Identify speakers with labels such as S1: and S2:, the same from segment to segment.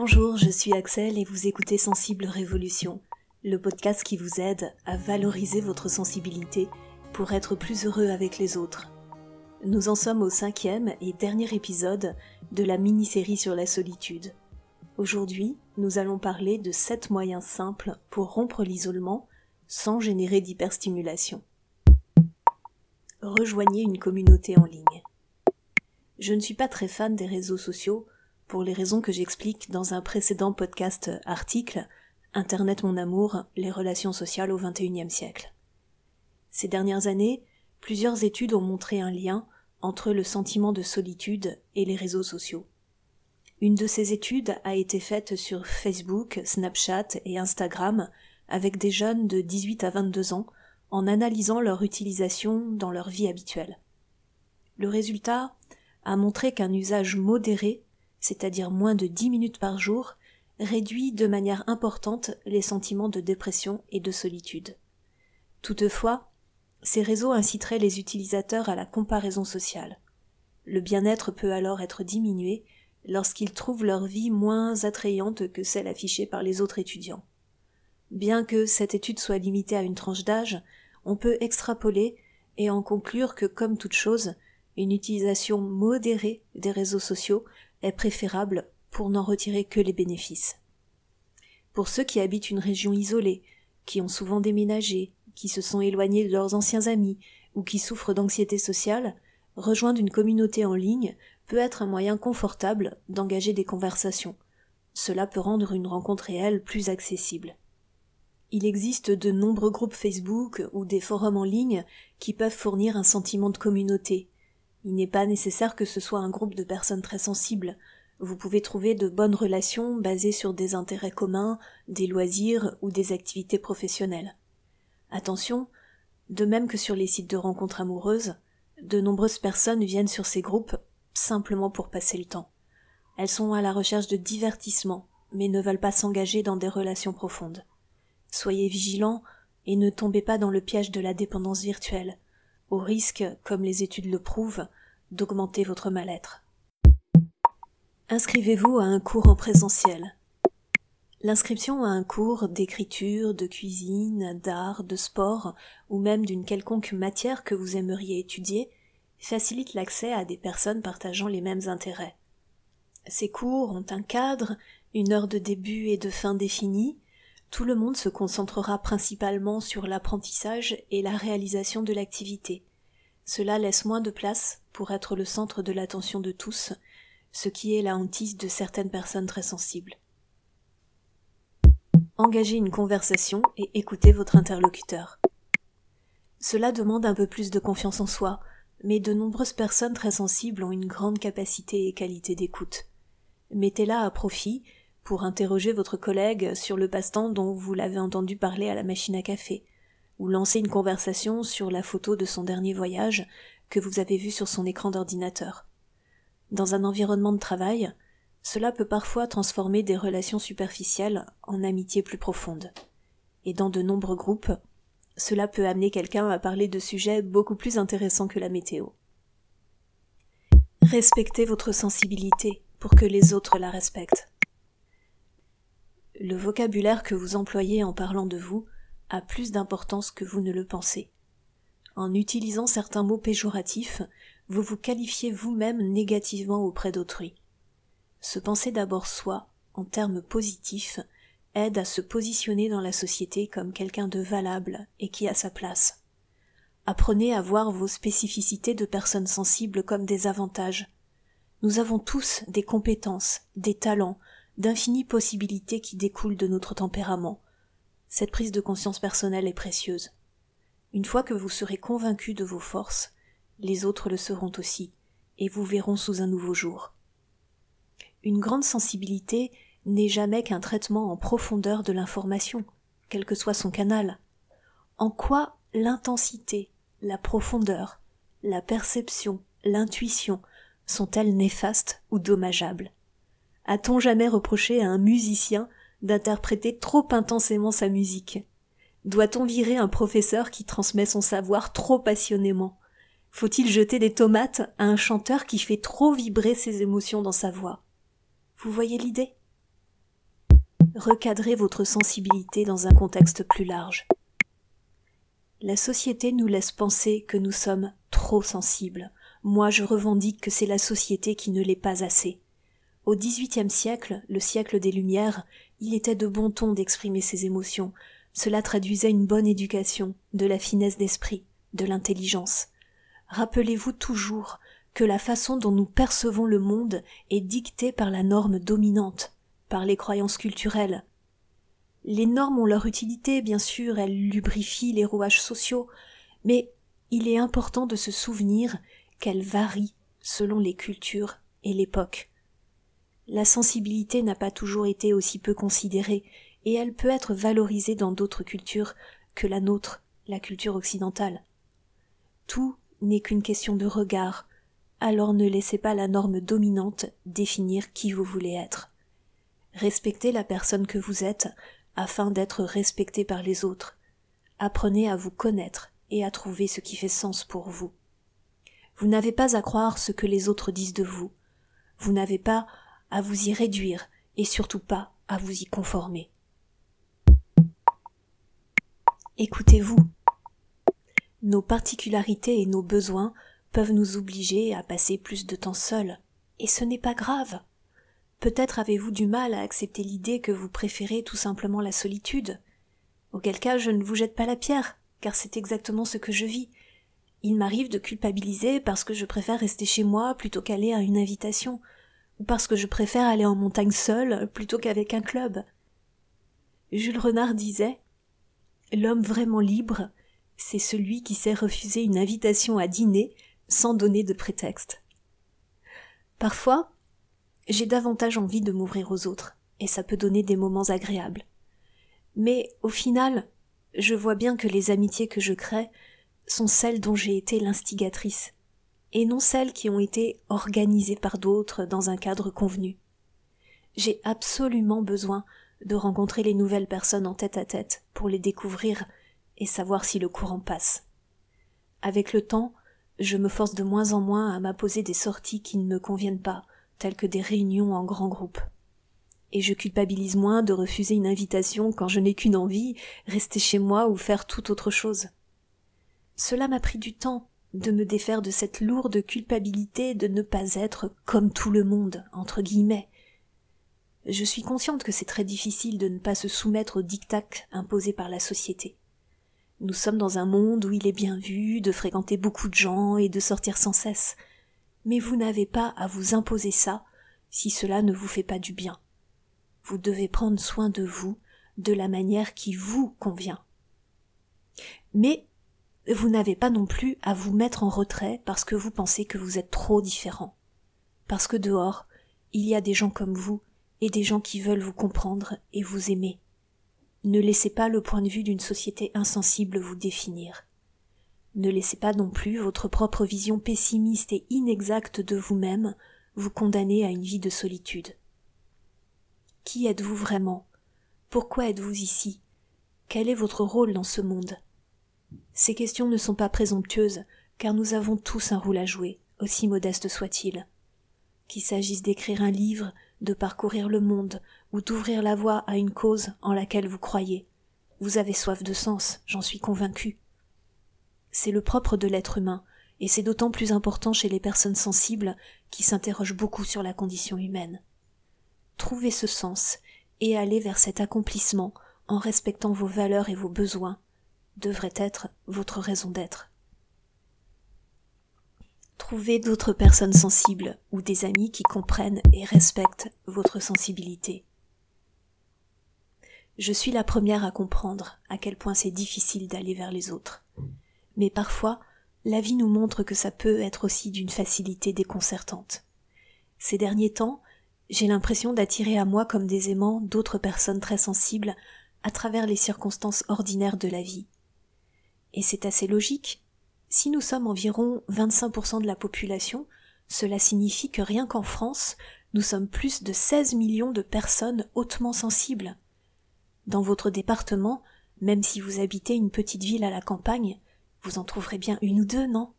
S1: Bonjour, je suis Axel et vous écoutez Sensible Révolution, le podcast qui vous aide à valoriser votre sensibilité pour être plus heureux avec les autres. Nous en sommes au cinquième et dernier épisode de la mini-série sur la solitude. Aujourd'hui, nous allons parler de 7 moyens simples pour rompre l'isolement sans générer d'hyperstimulation. Rejoignez une communauté en ligne. Je ne suis pas très fan des réseaux sociaux pour les raisons que j'explique dans un précédent podcast article Internet mon amour, les relations sociales au XXIe siècle. Ces dernières années, plusieurs études ont montré un lien entre le sentiment de solitude et les réseaux sociaux. Une de ces études a été faite sur Facebook, Snapchat et Instagram avec des jeunes de 18 à 22 ans en analysant leur utilisation dans leur vie habituelle. Le résultat a montré qu'un usage modéré c'est-à-dire moins de 10 minutes par jour, réduit de manière importante les sentiments de dépression et de solitude. Toutefois, ces réseaux inciteraient les utilisateurs à la comparaison sociale. Le bien-être peut alors être diminué lorsqu'ils trouvent leur vie moins attrayante que celle affichée par les autres étudiants. Bien que cette étude soit limitée à une tranche d'âge, on peut extrapoler et en conclure que, comme toute chose, une utilisation modérée des réseaux sociaux est préférable pour n'en retirer que les bénéfices. Pour ceux qui habitent une région isolée, qui ont souvent déménagé, qui se sont éloignés de leurs anciens amis ou qui souffrent d'anxiété sociale, rejoindre une communauté en ligne peut être un moyen confortable d'engager des conversations. Cela peut rendre une rencontre réelle plus accessible. Il existe de nombreux groupes Facebook ou des forums en ligne qui peuvent fournir un sentiment de communauté, il n'est pas nécessaire que ce soit un groupe de personnes très sensibles. Vous pouvez trouver de bonnes relations basées sur des intérêts communs, des loisirs ou des activités professionnelles. Attention, de même que sur les sites de rencontres amoureuses, de nombreuses personnes viennent sur ces groupes simplement pour passer le temps. Elles sont à la recherche de divertissement, mais ne veulent pas s'engager dans des relations profondes. Soyez vigilants et ne tombez pas dans le piège de la dépendance virtuelle au risque, comme les études le prouvent, d'augmenter votre mal-être. Inscrivez-vous à un cours en présentiel. L'inscription à un cours d'écriture, de cuisine, d'art, de sport, ou même d'une quelconque matière que vous aimeriez étudier, facilite l'accès à des personnes partageant les mêmes intérêts. Ces cours ont un cadre, une heure de début et de fin définie, tout le monde se concentrera principalement sur l'apprentissage et la réalisation de l'activité. Cela laisse moins de place pour être le centre de l'attention de tous, ce qui est la hantise de certaines personnes très sensibles. Engagez une conversation et écoutez votre interlocuteur. Cela demande un peu plus de confiance en soi, mais de nombreuses personnes très sensibles ont une grande capacité et qualité d'écoute. Mettez-la à profit pour interroger votre collègue sur le passe-temps dont vous l'avez entendu parler à la machine à café, ou lancer une conversation sur la photo de son dernier voyage que vous avez vue sur son écran d'ordinateur. Dans un environnement de travail, cela peut parfois transformer des relations superficielles en amitiés plus profondes. Et dans de nombreux groupes, cela peut amener quelqu'un à parler de sujets beaucoup plus intéressants que la météo. Respectez votre sensibilité pour que les autres la respectent. Le vocabulaire que vous employez en parlant de vous a plus d'importance que vous ne le pensez. En utilisant certains mots péjoratifs, vous vous qualifiez vous-même négativement auprès d'autrui. Se penser d'abord soi, en termes positifs, aide à se positionner dans la société comme quelqu'un de valable et qui a sa place. Apprenez à voir vos spécificités de personnes sensibles comme des avantages. Nous avons tous des compétences, des talents, d'infinies possibilités qui découlent de notre tempérament. Cette prise de conscience personnelle est précieuse. Une fois que vous serez convaincu de vos forces, les autres le seront aussi, et vous verront sous un nouveau jour. Une grande sensibilité n'est jamais qu'un traitement en profondeur de l'information, quel que soit son canal. En quoi l'intensité, la profondeur, la perception, l'intuition sont-elles néfastes ou dommageables? A-t-on jamais reproché à un musicien d'interpréter trop intensément sa musique? Doit-on virer un professeur qui transmet son savoir trop passionnément? Faut-il jeter des tomates à un chanteur qui fait trop vibrer ses émotions dans sa voix? Vous voyez l'idée? Recadrez votre sensibilité dans un contexte plus large. La société nous laisse penser que nous sommes trop sensibles. Moi, je revendique que c'est la société qui ne l'est pas assez. Au XVIIIe siècle, le siècle des Lumières, il était de bon ton d'exprimer ses émotions. Cela traduisait une bonne éducation, de la finesse d'esprit, de l'intelligence. Rappelez-vous toujours que la façon dont nous percevons le monde est dictée par la norme dominante, par les croyances culturelles. Les normes ont leur utilité, bien sûr, elles lubrifient les rouages sociaux, mais il est important de se souvenir qu'elles varient selon les cultures et l'époque. La sensibilité n'a pas toujours été aussi peu considérée, et elle peut être valorisée dans d'autres cultures que la nôtre, la culture occidentale. Tout n'est qu'une question de regard, alors ne laissez pas la norme dominante définir qui vous voulez être. Respectez la personne que vous êtes afin d'être respecté par les autres. Apprenez à vous connaître et à trouver ce qui fait sens pour vous. Vous n'avez pas à croire ce que les autres disent de vous. Vous n'avez pas à vous y réduire et surtout pas à vous y conformer. Écoutez-vous. Nos particularités et nos besoins peuvent nous obliger à passer plus de temps seuls, et ce n'est pas grave. Peut-être avez-vous du mal à accepter l'idée que vous préférez tout simplement la solitude. Auquel cas je ne vous jette pas la pierre, car c'est exactement ce que je vis. Il m'arrive de culpabiliser parce que je préfère rester chez moi plutôt qu'aller à une invitation, parce que je préfère aller en montagne seule plutôt qu'avec un club. Jules Renard disait L'homme vraiment libre, c'est celui qui sait refuser une invitation à dîner sans donner de prétexte. Parfois, j'ai davantage envie de m'ouvrir aux autres, et ça peut donner des moments agréables. Mais au final, je vois bien que les amitiés que je crée sont celles dont j'ai été l'instigatrice, et non celles qui ont été organisées par d'autres dans un cadre convenu. J'ai absolument besoin de rencontrer les nouvelles personnes en tête à tête pour les découvrir et savoir si le courant passe. Avec le temps, je me force de moins en moins à m'imposer des sorties qui ne me conviennent pas, telles que des réunions en grand groupe. Et je culpabilise moins de refuser une invitation quand je n'ai qu'une envie, rester chez moi ou faire toute autre chose. Cela m'a pris du temps de me défaire de cette lourde culpabilité de ne pas être comme tout le monde, entre guillemets. Je suis consciente que c'est très difficile de ne pas se soumettre aux dictats imposés par la société. Nous sommes dans un monde où il est bien vu de fréquenter beaucoup de gens et de sortir sans cesse. Mais vous n'avez pas à vous imposer ça si cela ne vous fait pas du bien. Vous devez prendre soin de vous de la manière qui vous convient. Mais vous n'avez pas non plus à vous mettre en retrait parce que vous pensez que vous êtes trop différent. Parce que dehors, il y a des gens comme vous et des gens qui veulent vous comprendre et vous aimer. Ne laissez pas le point de vue d'une société insensible vous définir. Ne laissez pas non plus votre propre vision pessimiste et inexacte de vous-même vous condamner à une vie de solitude. Qui êtes-vous vraiment? Pourquoi êtes-vous ici? Quel est votre rôle dans ce monde? Ces questions ne sont pas présomptueuses, car nous avons tous un rôle à jouer, aussi modeste soit-il. Qu'il s'agisse d'écrire un livre, de parcourir le monde, ou d'ouvrir la voie à une cause en laquelle vous croyez. Vous avez soif de sens, j'en suis convaincu. C'est le propre de l'être humain, et c'est d'autant plus important chez les personnes sensibles qui s'interrogent beaucoup sur la condition humaine. Trouvez ce sens et allez vers cet accomplissement en respectant vos valeurs et vos besoins devrait être votre raison d'être. Trouvez d'autres personnes sensibles ou des amis qui comprennent et respectent votre sensibilité. Je suis la première à comprendre à quel point c'est difficile d'aller vers les autres. Mais parfois, la vie nous montre que ça peut être aussi d'une facilité déconcertante. Ces derniers temps, j'ai l'impression d'attirer à moi comme des aimants d'autres personnes très sensibles à travers les circonstances ordinaires de la vie. Et c'est assez logique. Si nous sommes environ 25% de la population, cela signifie que rien qu'en France, nous sommes plus de 16 millions de personnes hautement sensibles. Dans votre département, même si vous habitez une petite ville à la campagne, vous en trouverez bien une ou deux, non?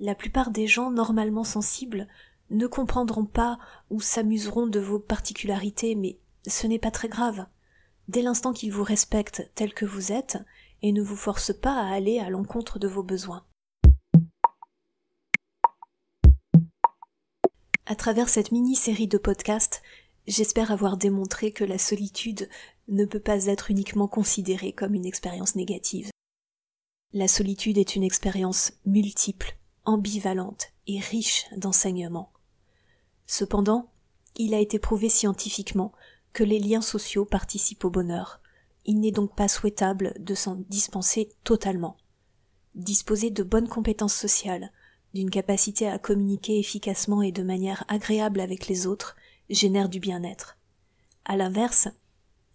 S1: La plupart des gens normalement sensibles ne comprendront pas ou s'amuseront de vos particularités, mais ce n'est pas très grave. Dès l'instant qu'il vous respecte tel que vous êtes et ne vous force pas à aller à l'encontre de vos besoins. À travers cette mini-série de podcasts, j'espère avoir démontré que la solitude ne peut pas être uniquement considérée comme une expérience négative. La solitude est une expérience multiple, ambivalente et riche d'enseignements. Cependant, il a été prouvé scientifiquement que les liens sociaux participent au bonheur. Il n'est donc pas souhaitable de s'en dispenser totalement. Disposer de bonnes compétences sociales, d'une capacité à communiquer efficacement et de manière agréable avec les autres, génère du bien-être. À l'inverse,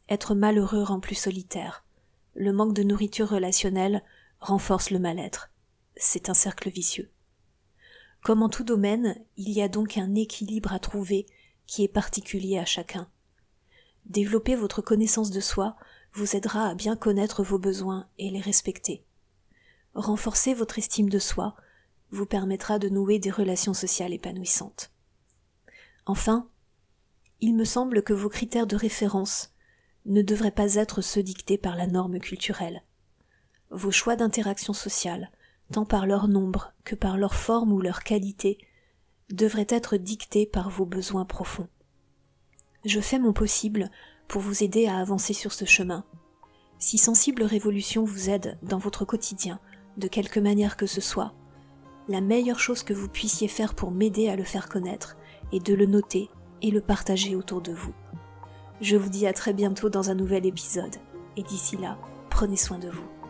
S1: être malheureux rend plus solitaire. Le manque de nourriture relationnelle renforce le mal-être. C'est un cercle vicieux. Comme en tout domaine, il y a donc un équilibre à trouver qui est particulier à chacun. Développer votre connaissance de soi vous aidera à bien connaître vos besoins et les respecter. Renforcer votre estime de soi vous permettra de nouer des relations sociales épanouissantes. Enfin, il me semble que vos critères de référence ne devraient pas être ceux dictés par la norme culturelle. Vos choix d'interaction sociale, tant par leur nombre que par leur forme ou leur qualité, devraient être dictés par vos besoins profonds. Je fais mon possible pour vous aider à avancer sur ce chemin. Si Sensible Révolution vous aide dans votre quotidien, de quelque manière que ce soit, la meilleure chose que vous puissiez faire pour m'aider à le faire connaître est de le noter et le partager autour de vous. Je vous dis à très bientôt dans un nouvel épisode, et d'ici là, prenez soin de vous.